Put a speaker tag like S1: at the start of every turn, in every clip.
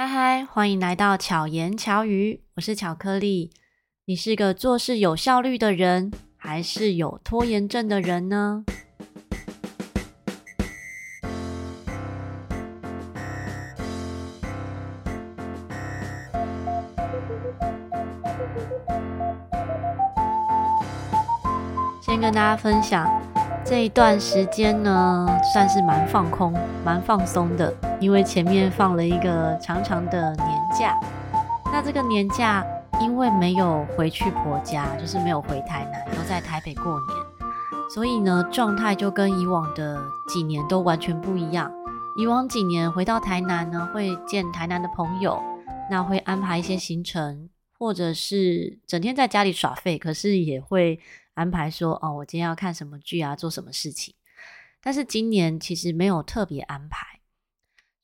S1: 嗨嗨，欢迎来到巧言巧语，我是巧克力。你是个做事有效率的人，还是有拖延症的人呢？先跟大家分享。这一段时间呢，算是蛮放空、蛮放松的，因为前面放了一个长长的年假。那这个年假，因为没有回去婆家，就是没有回台南，都在台北过年，所以呢，状态就跟以往的几年都完全不一样。以往几年回到台南呢，会见台南的朋友，那会安排一些行程，或者是整天在家里耍废，可是也会。安排说哦，我今天要看什么剧啊，做什么事情。但是今年其实没有特别安排，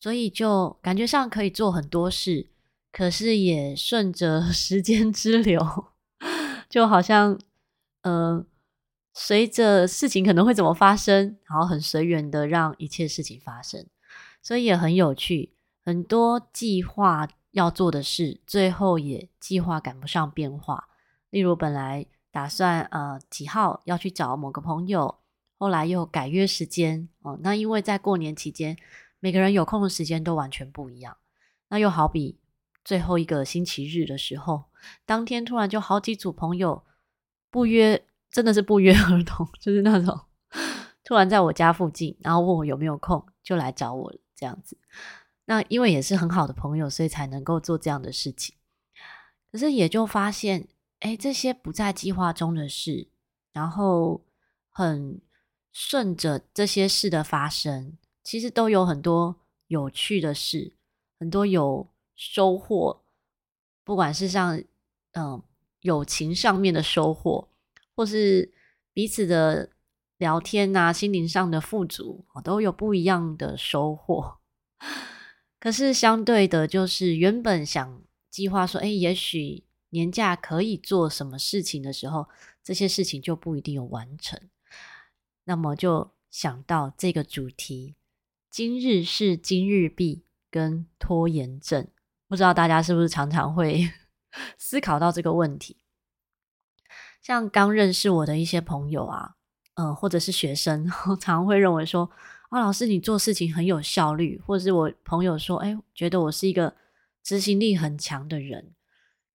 S1: 所以就感觉上可以做很多事，可是也顺着 时间之流，就好像呃，随着事情可能会怎么发生，然后很随缘的让一切事情发生，所以也很有趣。很多计划要做的事，最后也计划赶不上变化。例如本来。打算呃几号要去找某个朋友，后来又改约时间哦。那因为在过年期间，每个人有空的时间都完全不一样。那又好比最后一个星期日的时候，当天突然就好几组朋友不约，真的是不约 而同，就是那种突然在我家附近，然后问我有没有空，就来找我这样子。那因为也是很好的朋友，所以才能够做这样的事情。可是也就发现。哎，这些不在计划中的事，然后很顺着这些事的发生，其实都有很多有趣的事，很多有收获，不管是像嗯友情上面的收获，或是彼此的聊天啊，心灵上的富足，都有不一样的收获。可是相对的，就是原本想计划说，哎，也许。年假可以做什么事情的时候，这些事情就不一定有完成。那么就想到这个主题：今日事今日毕，跟拖延症。不知道大家是不是常常会 思考到这个问题？像刚认识我的一些朋友啊，嗯、呃，或者是学生，常常会认为说：“啊，老师你做事情很有效率。”或者是我朋友说：“哎，觉得我是一个执行力很强的人。”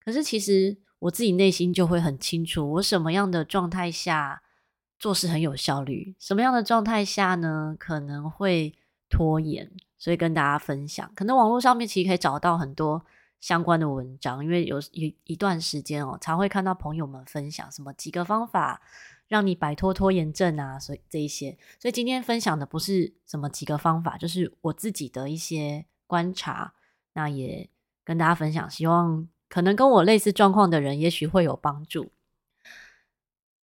S1: 可是，其实我自己内心就会很清楚，我什么样的状态下做事很有效率，什么样的状态下呢，可能会拖延。所以跟大家分享，可能网络上面其实可以找到很多相关的文章，因为有一一段时间哦，常会看到朋友们分享什么几个方法让你摆脱拖延症啊，所以这一些。所以今天分享的不是什么几个方法，就是我自己的一些观察，那也跟大家分享，希望。可能跟我类似状况的人，也许会有帮助。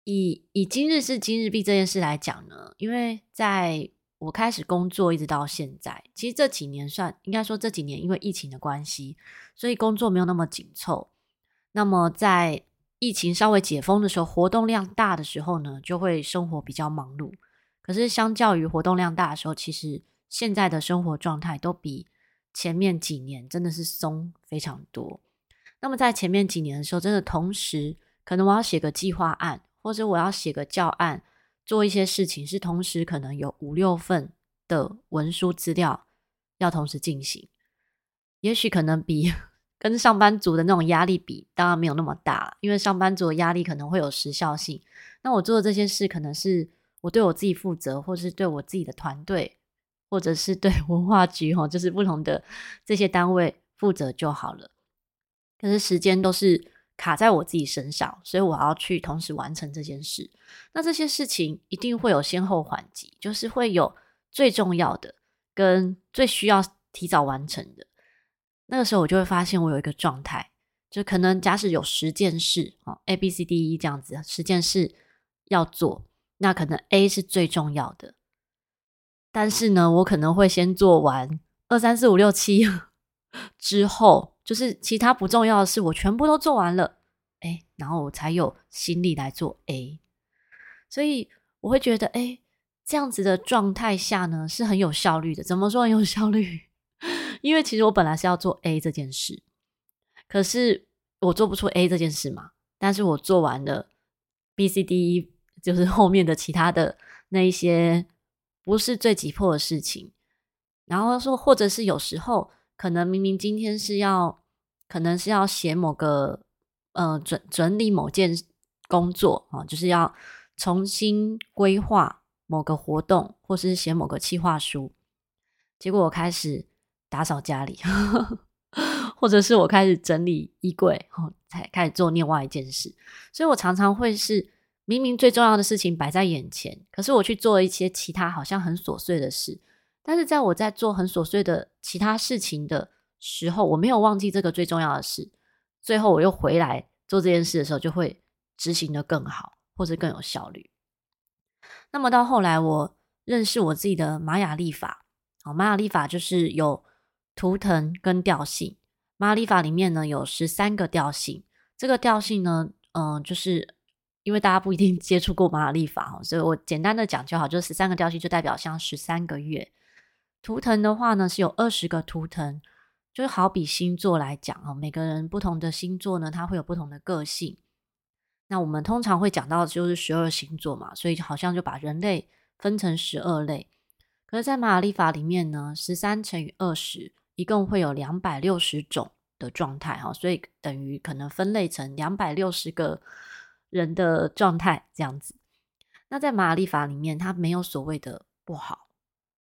S1: 以以今日事今日毕这件事来讲呢，因为在我开始工作一直到现在，其实这几年算应该说这几年因为疫情的关系，所以工作没有那么紧凑。那么在疫情稍微解封的时候，活动量大的时候呢，就会生活比较忙碌。可是相较于活动量大的时候，其实现在的生活状态都比前面几年真的是松非常多。那么在前面几年的时候，真的同时可能我要写个计划案，或者我要写个教案，做一些事情，是同时可能有五六份的文书资料要同时进行。也许可能比 跟上班族的那种压力比，当然没有那么大，因为上班族的压力可能会有时效性。那我做的这些事，可能是我对我自己负责，或是对我自己的团队，或者是对 文化局哈，就是不同的这些单位负责就好了。可是时间都是卡在我自己身上，所以我要去同时完成这件事。那这些事情一定会有先后缓急，就是会有最重要的跟最需要提早完成的。那个时候我就会发现我有一个状态，就可能假使有十件事啊，A、B、C、D、E 这样子，十件事要做，那可能 A 是最重要的，但是呢，我可能会先做完二三四五六七 之后。就是其他不重要的事，我全部都做完了，哎，然后我才有心力来做 A，所以我会觉得，哎，这样子的状态下呢，是很有效率的。怎么说很有效率？因为其实我本来是要做 A 这件事，可是我做不出 A 这件事嘛。但是我做完了 B、C、D、E，就是后面的其他的那一些不是最急迫的事情。然后说，或者是有时候可能明明今天是要，可能是要写某个呃整整理某件工作啊，就是要重新规划某个活动，或是写某个企划书。结果我开始打扫家里，或者是我开始整理衣柜，才开始做另外一件事。所以我常常会是明明最重要的事情摆在眼前，可是我去做一些其他好像很琐碎的事。但是在我在做很琐碎的其他事情的时候，我没有忘记这个最重要的事。最后我又回来做这件事的时候，就会执行得更好，或者更有效率。那么到后来，我认识我自己的玛雅历法。好，玛雅历法就是有图腾跟调性。玛雅历法里面呢，有十三个调性。这个调性呢，嗯、就是因为大家不一定 接触过玛雅历法哦，所以我简单的讲就好，就是十三个调性就代表像十三个月。图腾的话呢，是有二十个图腾，就好比星座来讲啊，每个人不同的星座呢，它会有不同的个性。那我们通常会讲到就是十二星座嘛，所以好像就把人类分成十二类。可是，在玛雅历法里面呢，十三乘以二十，一共会有两百六十种的状态哈，所以等于可能分类成两百六十个人的状态这样子。那在玛雅历法里面，它没有所谓的不好。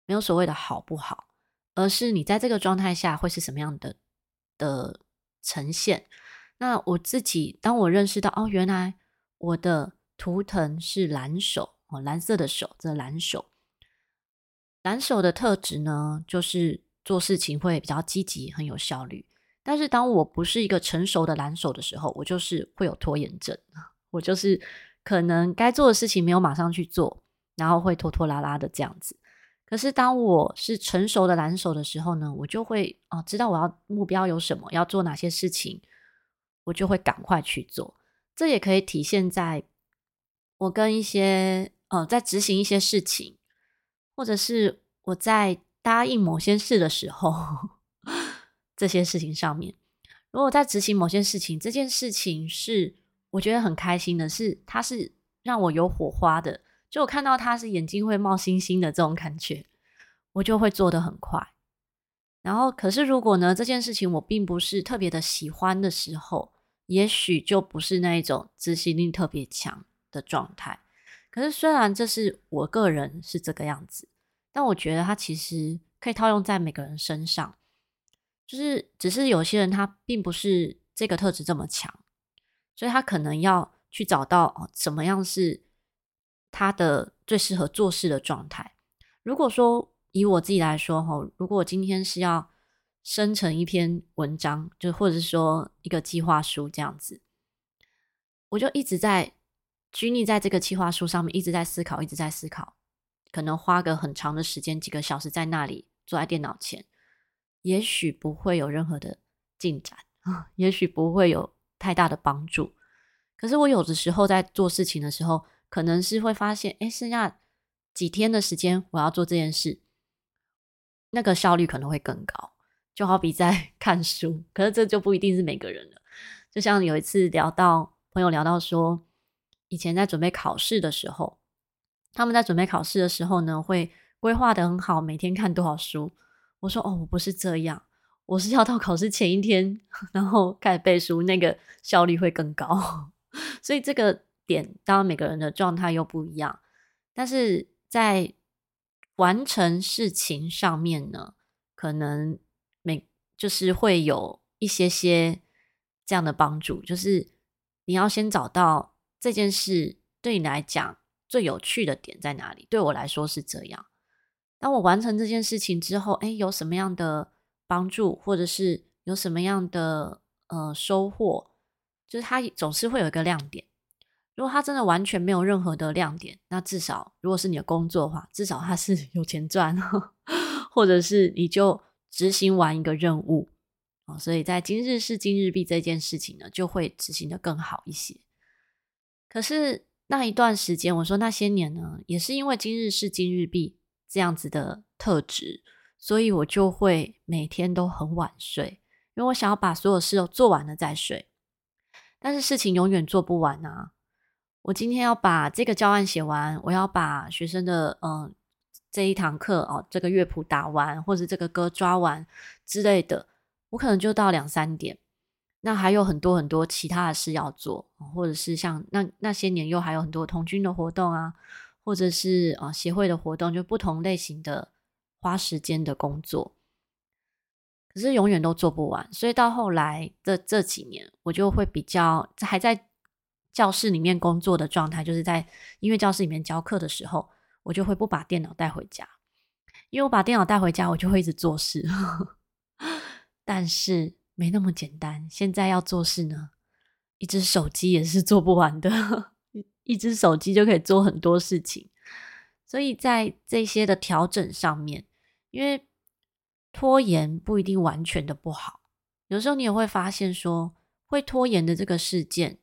S1: 没有所谓的好不好，而是你在这个状态下会是什么样的的呈现。那我自己，当我认识到哦，原来我的图腾是蓝手哦，蓝色的手，这蓝手，蓝手的特质呢，就是做事情会比较积极，很有效率。但是当我不是一个成熟的蓝手的时候，我就是会有拖延症，我就是可能该做的事情没有马上去做，然后会拖拖拉拉的这样子。可是当我是成熟的蓝手的时候呢，我就会哦，知道我要目标有什么，要做哪些事情，我就会赶快去做。这也可以体现在我跟一些呃，在执行一些事情，或者是我在答应某些事的时候，这些事情上面。如果在执行某些事情，这件事情是我觉得很开心的，是它是让我有火花的。就我看到他是眼睛会冒星星的这种感觉，我就会做得很快。然后，可是如果呢，这件事情我并不是特别的喜欢的时候，也许就不是那一种执行力特别强的状态。可是虽然这是我个人是这个样子，但我觉得他其实可以套用在每个人身上，就是只是有些人他并不是这个特质这么强，所以他可能要去找到哦，什么样是。他的最适合做事的状态。如果说以我自己来说，哈，如果我今天是要生成一篇文章，就或者是说一个计划书这样子，我就一直在拘泥在这个计划书上面，一直在思考，一直在思考，可能花个很长的时间，几个小时在那里坐在电脑前，也许不会有任何的进展，也许不会有太大的帮助。可是我有的时候在做事情的时候，可能是会发现，哎，剩下几天的时间，我要做这件事，那个效率可能会更高。就好比在 看书，可是这就不一定是每个人了。就像有一次聊到朋友聊到说，以前在准备考试的时候，他们在准备考试的时候呢，会规划的很好，每天看多少书。我说，哦，我不是这样，我是要到考试前一天，然后开始背书，那个效率会更高。所以这个。点，当然每个人的状态又不一样，但是在完成事情上面呢，可能每就是会有一些些这样的帮助，就是你要先找到这件事对你来讲最有趣的点在哪里。对我来说是这样，当我完成这件事情之后，哎，有什么样的帮助，或者是有什么样的呃收获，就是它总是会有一个亮点。如果他真的完全没有任何的亮点，那至少如果是你的工作的话，至少他是 有钱赚，或者是你就执行完一个任务，所以在今日事今日毕这件事情呢，就会执行得更好一些。可是那一段时间，我说那些年呢，也是因为今日事今日毕这样子的特质，所以我就会每天都很晚睡，因为我想要把所有事都做完了再睡。但是事情永远做不完啊！我今天要把这个教案写完，我要把学生的嗯、这一堂课哦这个乐谱打完，或者这个歌抓完之类的，我可能就到两三点。那还有很多很多其他的事要做，或者是像那那些年又还有很多童军的活动啊，或者是啊协会的活动，就不同类型的花时间的工作。可是永远都做不完，所以到后来的这几年，我就会比较还在教室里面工作的状态，就是在音乐教室里面教课的时候，我就会不把电脑带回家，因为我把电脑带回家，我就会一直做事。但是没那么简单，现在要做事呢，一只手机也是做不完的，一只手机就可以做很多事情，所以在这些的调整上面，因为。拖延不一定完全的不好，有时候你也会发现说，会拖延的这个事件，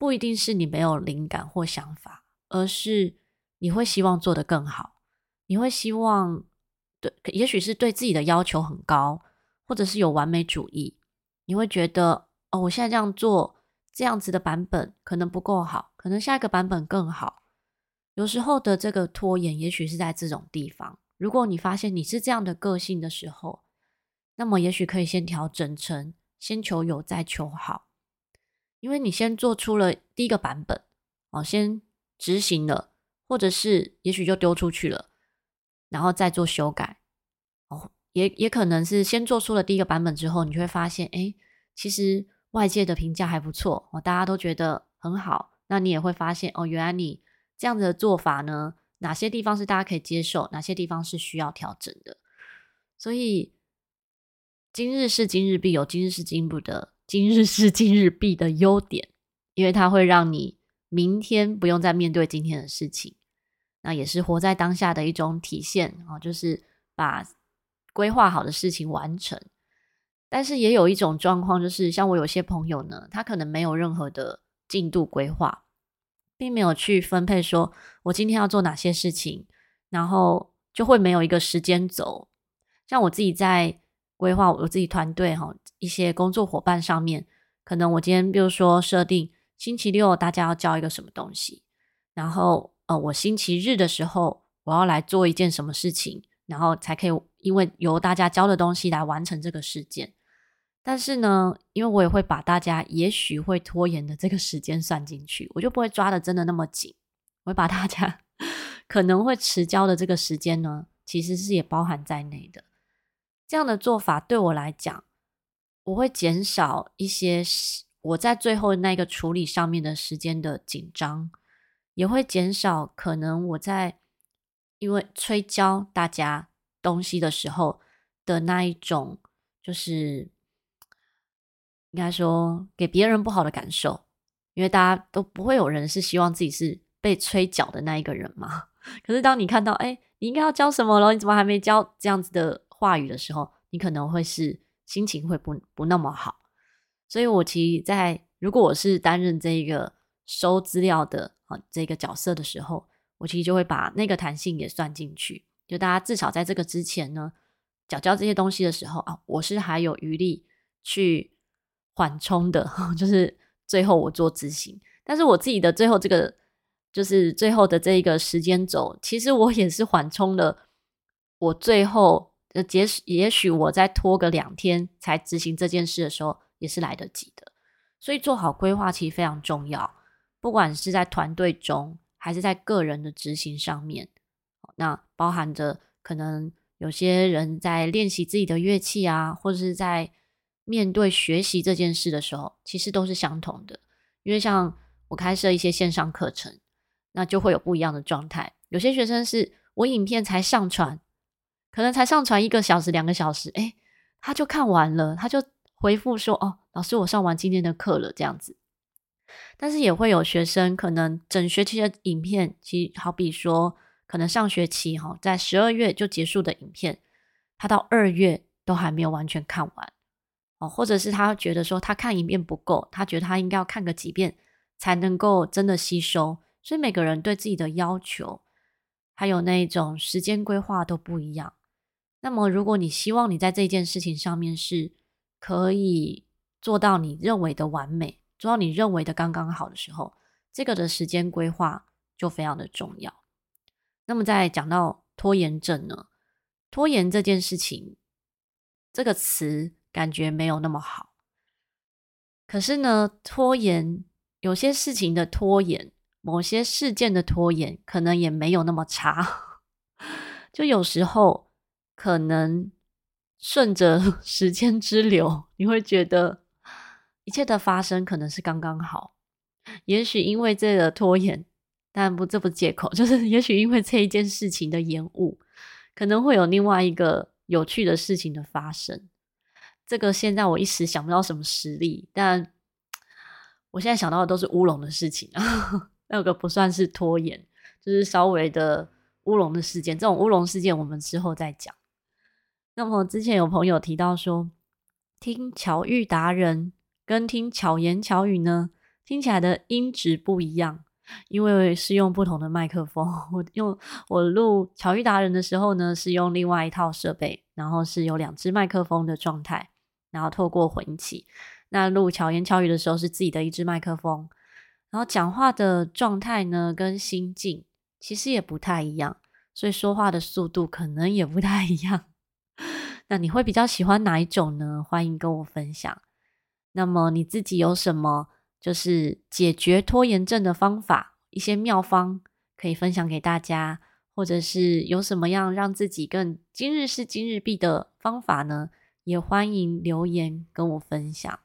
S1: 不一定是你没有灵感或想法，而是你会希望做得更好，你会希望对，也许是对自己的要求很高，或者是有完美主义，你会觉得哦，我现在这样做，这样子的版本可能不够好，可能下一个版本更好。有时候的这个拖延，也许是在这种地方。如果你发现你是这样的个性的时候，那么也许可以先调整成先求有再求好，因为你先做出了第一个版本，哦，先执行了，或者是也许就丢出去了，然后再做修改，哦，也也可能是先做出了第一个版本之后，你就会发现，哎，其实外界的评价还不错，哦，大家都觉得很好，那你也会发现，哦，原来你这样子的做法呢。哪些地方是大家可以接受，哪些地方是需要调整的？所以今日事今日毕，有今日事今日的今日事今日毕的优点，因为它会让你明天不用再面对今天的事情，那也是活在当下的一种体现啊，就是把规划好的事情完成。但是也有一种状况，就是像我有些朋友呢，他可能没有任何的进度规划。并没有去分配，说我今天要做哪些事情，然后就会没有一个时间轴。像我自己在规划我自己团队哈一些工作伙伴上面，可能我今天比如说设定星期六大家要交一个什么东西，然后呃我星期日的时候我要来做一件什么事情，然后才可以因为由大家交的东西来完成这个事件。但是呢，因为我也会把大家也许会拖延的这个时间算进去，我就不会抓的真的那么紧。我会把大家 可能会迟交的这个时间呢，其实是也包含在内的。这样的做法对我来讲，我会减少一些我在最后那个处理上面的时间的紧张，也会减少可能我在因为催交大家东西的时候的那一种就是。应该说，给别人不好的感受，因为大家都不会有人是希望自己是被催缴的那一个人嘛。可是当你看到，哎，你应该要交什么了，你怎么还没交？这样子的话语的时候，你可能会是心情会不不那么好。所以我其实在如果我是担任这一个收资料的啊这个角色的时候，我其实就会把那个弹性也算进去，就大家至少在这个之前呢，缴交这些东西的时候啊，我是还有余力去。缓冲的，就是最后我做执行，但是我自己的最后这个，就是最后的这一个时间轴，其实我也是缓冲了。我最后呃，也许也许我再拖个两天才执行这件事的时候，也是来得及的。所以做好规划其实非常重要，不管是在团队中，还是在个人的执行上面。那包含着可能有些人在练习自己的乐器啊，或者是在。面对学习这件事的时候，其实都是相同的。因为像我开设一些线上课程，那就会有不一样的状态。有些学生是我影片才上传，可能才上传一个小时、两个小时，诶，他就看完了，他就回复说：“哦，老师，我上完今天的课了。”这样子。但是也会有学生可能整学期的影片，其实好比说，可能上学期哈，在十二月就结束的影片，他到二月都还没有完全看完。哦，或者是他觉得说他看一遍不够，他觉得他应该要看个几遍才能够真的吸收。所以每个人对自己的要求，还有那种时间规划都不一样。那么，如果你希望你在这件事情上面是可以做到你认为的完美，做到你认为的刚刚好的时候，这个的时间规划就非常的重要。那么，在讲到拖延症呢？拖延这件事情，这个词感觉没有那么好。可是呢，拖延有些事情的拖延，某些事件的拖延，可能也没有那么差。就有时候。可能顺着 时间之流，你会觉得一切的发生可能是刚刚好。也许因为这个拖延，但不，这不借口，就是也许因为这一件事情的延误，可能会有另外一个有趣的事情的发生。这个现在我一时想不到什么实例，但我现在想到的都是乌龙的事情啊，那个不算是拖延，就是稍微的乌龙的事件。这种乌龙事件，我们之后再讲。那么之前有朋友提到说，听巧遇达人跟听巧言巧语呢，听起来的音质不一样，因为是用不同的麦克风。我用我录巧遇达人的时候呢，是用另外一套设备，然后是有两只麦克风的状态，然后透过混起。那录巧言巧语的时候是自己的一只麦克风，然后讲话的状态呢跟心境其实也不太一样，所以说话的速度可能也不太一样。那你会比较喜欢哪一种呢？欢迎跟我分享。那么你自己有什么就是解决拖延症的方法，一些妙方可以分享给大家，或者是有什么样让自己更今日事今日毕的方法呢？也欢迎留言跟我分享。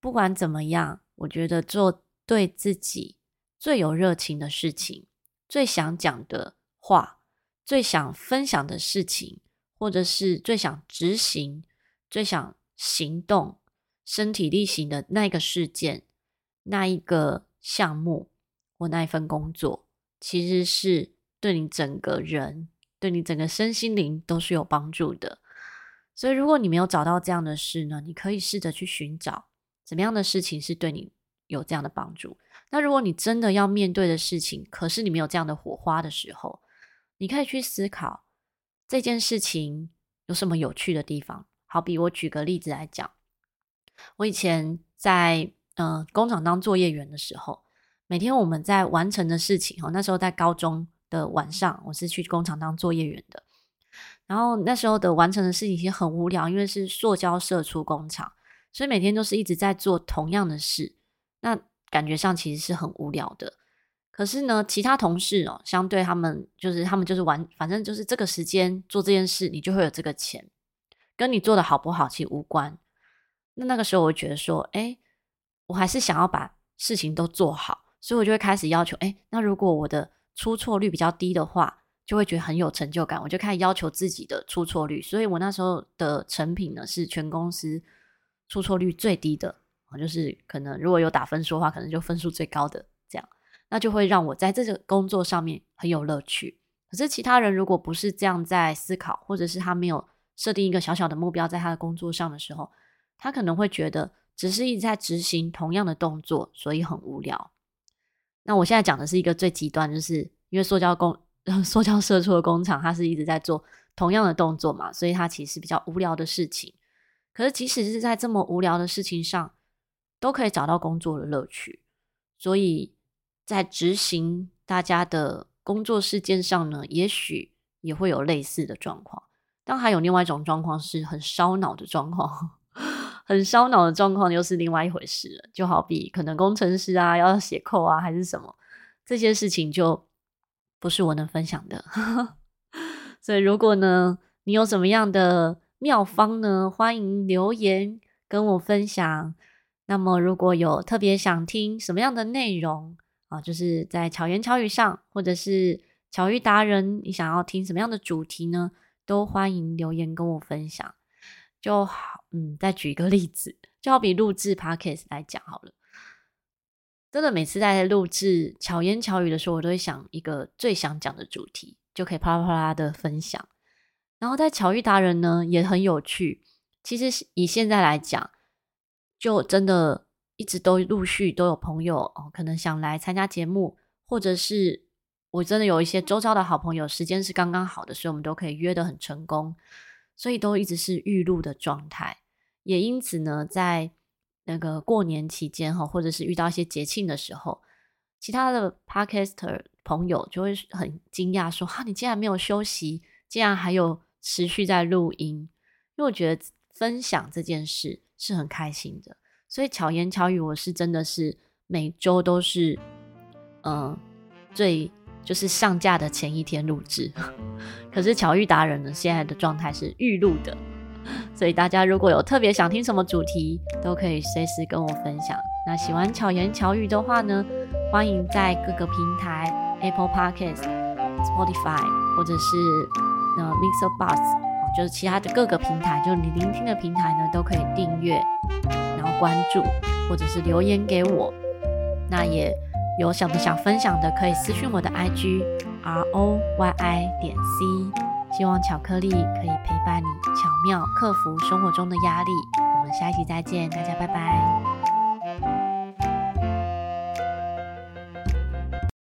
S1: 不管怎么样，我觉得做对自己最有热情的事情，最想讲的话，最想分享的事情。或者是最想执行、最想行动、身体力行的那个事件、那一个项目或那一份工作，其实是对你整个人、对你整个身心灵都是有帮助的。所以，如果你没有找到这样的事呢，你可以试着去寻找怎么样的事情是对你有这样的帮助。那如果你真的要面对的事情，可是你没有这样的火花的时候，你可以去思考。这件事情有什么有趣的地方？好比我举个例子来讲，我以前在呃工厂当作业员的时候，每天我们在完成的事情，那时候在高中的晚上，我是去工厂当作业员的。然后那时候的完成的事情其实很无聊，因为是塑胶射出工厂，所以每天都是一直在做同样的事，那感觉上其实是很无聊的。可是呢，其他同事哦，相对他们就是他们就是玩，反正就是这个时间做这件事，你就会有这个钱，跟你做的好不好其实无关。那那个时候，我觉得说，哎，我还是想要把事情都做好，所以我就会开始要求，哎，那如果我的出错率比较低的话，就会觉得很有成就感，我就开始要求自己的出错率。所以我那时候的成品呢，是全公司出错率最低的，就是可能如果有打分数的话，可能就分数最高的。那就会让我在这个工作上面很有乐趣。可是其他人如果不是这样在思考，或者是他没有设定一个小小的目标在他的工作上的时候，他可能会觉得只是一直在执行同样的动作，所以很无聊。那我现在讲的是一个最极端，就是因为塑胶工、塑胶射出的工厂，它是一直在做同样的动作嘛，所以它其实比较无聊的事情。可是即使是在这么无聊的事情上，都可以找到工作的乐趣，所以。在执行大家的工作事件上呢，也许也会有类似的状况。但还有另外一种状况是很烧脑的状况，很烧脑的状况又是另外一回事了。就好比可能工程师啊要写扣啊还是什么，这些事情就不是我能分享的。所以如果呢，你有什么样的妙方呢，欢迎留言跟我分享。那么如果有特别想听什么样的内容，啊，就是在巧言巧语上，或者是巧遇达人，你想要听什么样的主题呢？都欢迎留言跟我分享。就好，嗯，再举一个例子，就好比录制 Podcast 来讲好了。真的，每次在录制巧言巧语的时候，我都会想一个最想讲的主题，就可以啪啦啪啦的分享。然后在巧遇达人呢，也很有趣。其实以现在来讲，就真的。一直都陆续都有朋友哦，可能想来参加节目，或者是我真的有一些周遭的好朋友，时间是刚刚好的，所以我们都可以约得很成功，所以都一直是预录的状态。也因此呢，在那个过年期间哈，或者是遇到一些节庆的时候，其他的 Podcaster 朋友就会很惊讶说：“哈，你竟然没有休息，竟然还有持续在录音。”因为我觉得分享这件事是很开心的，所以巧言巧语，我是真的是每周都是，嗯、最。就是上架的前一天录制，可是巧遇达人呢，现在的状态是预录的，所以大家如果有特别想听什么主题，都可以随时跟我分享。那喜欢巧言巧语的话呢，欢迎在各个平台 Apple Podcast、Spotify 或者是那 Mixer Box，就是其他的各个平台，就是你聆听的平台呢，都可以订阅，然后关注或者是留言给我，那也。有什么想分享的，可以私讯我的 IG R O Y I 点 C。希望巧克力可以陪伴你，巧妙克服生活中的压力。我们下一期再见，大家拜拜。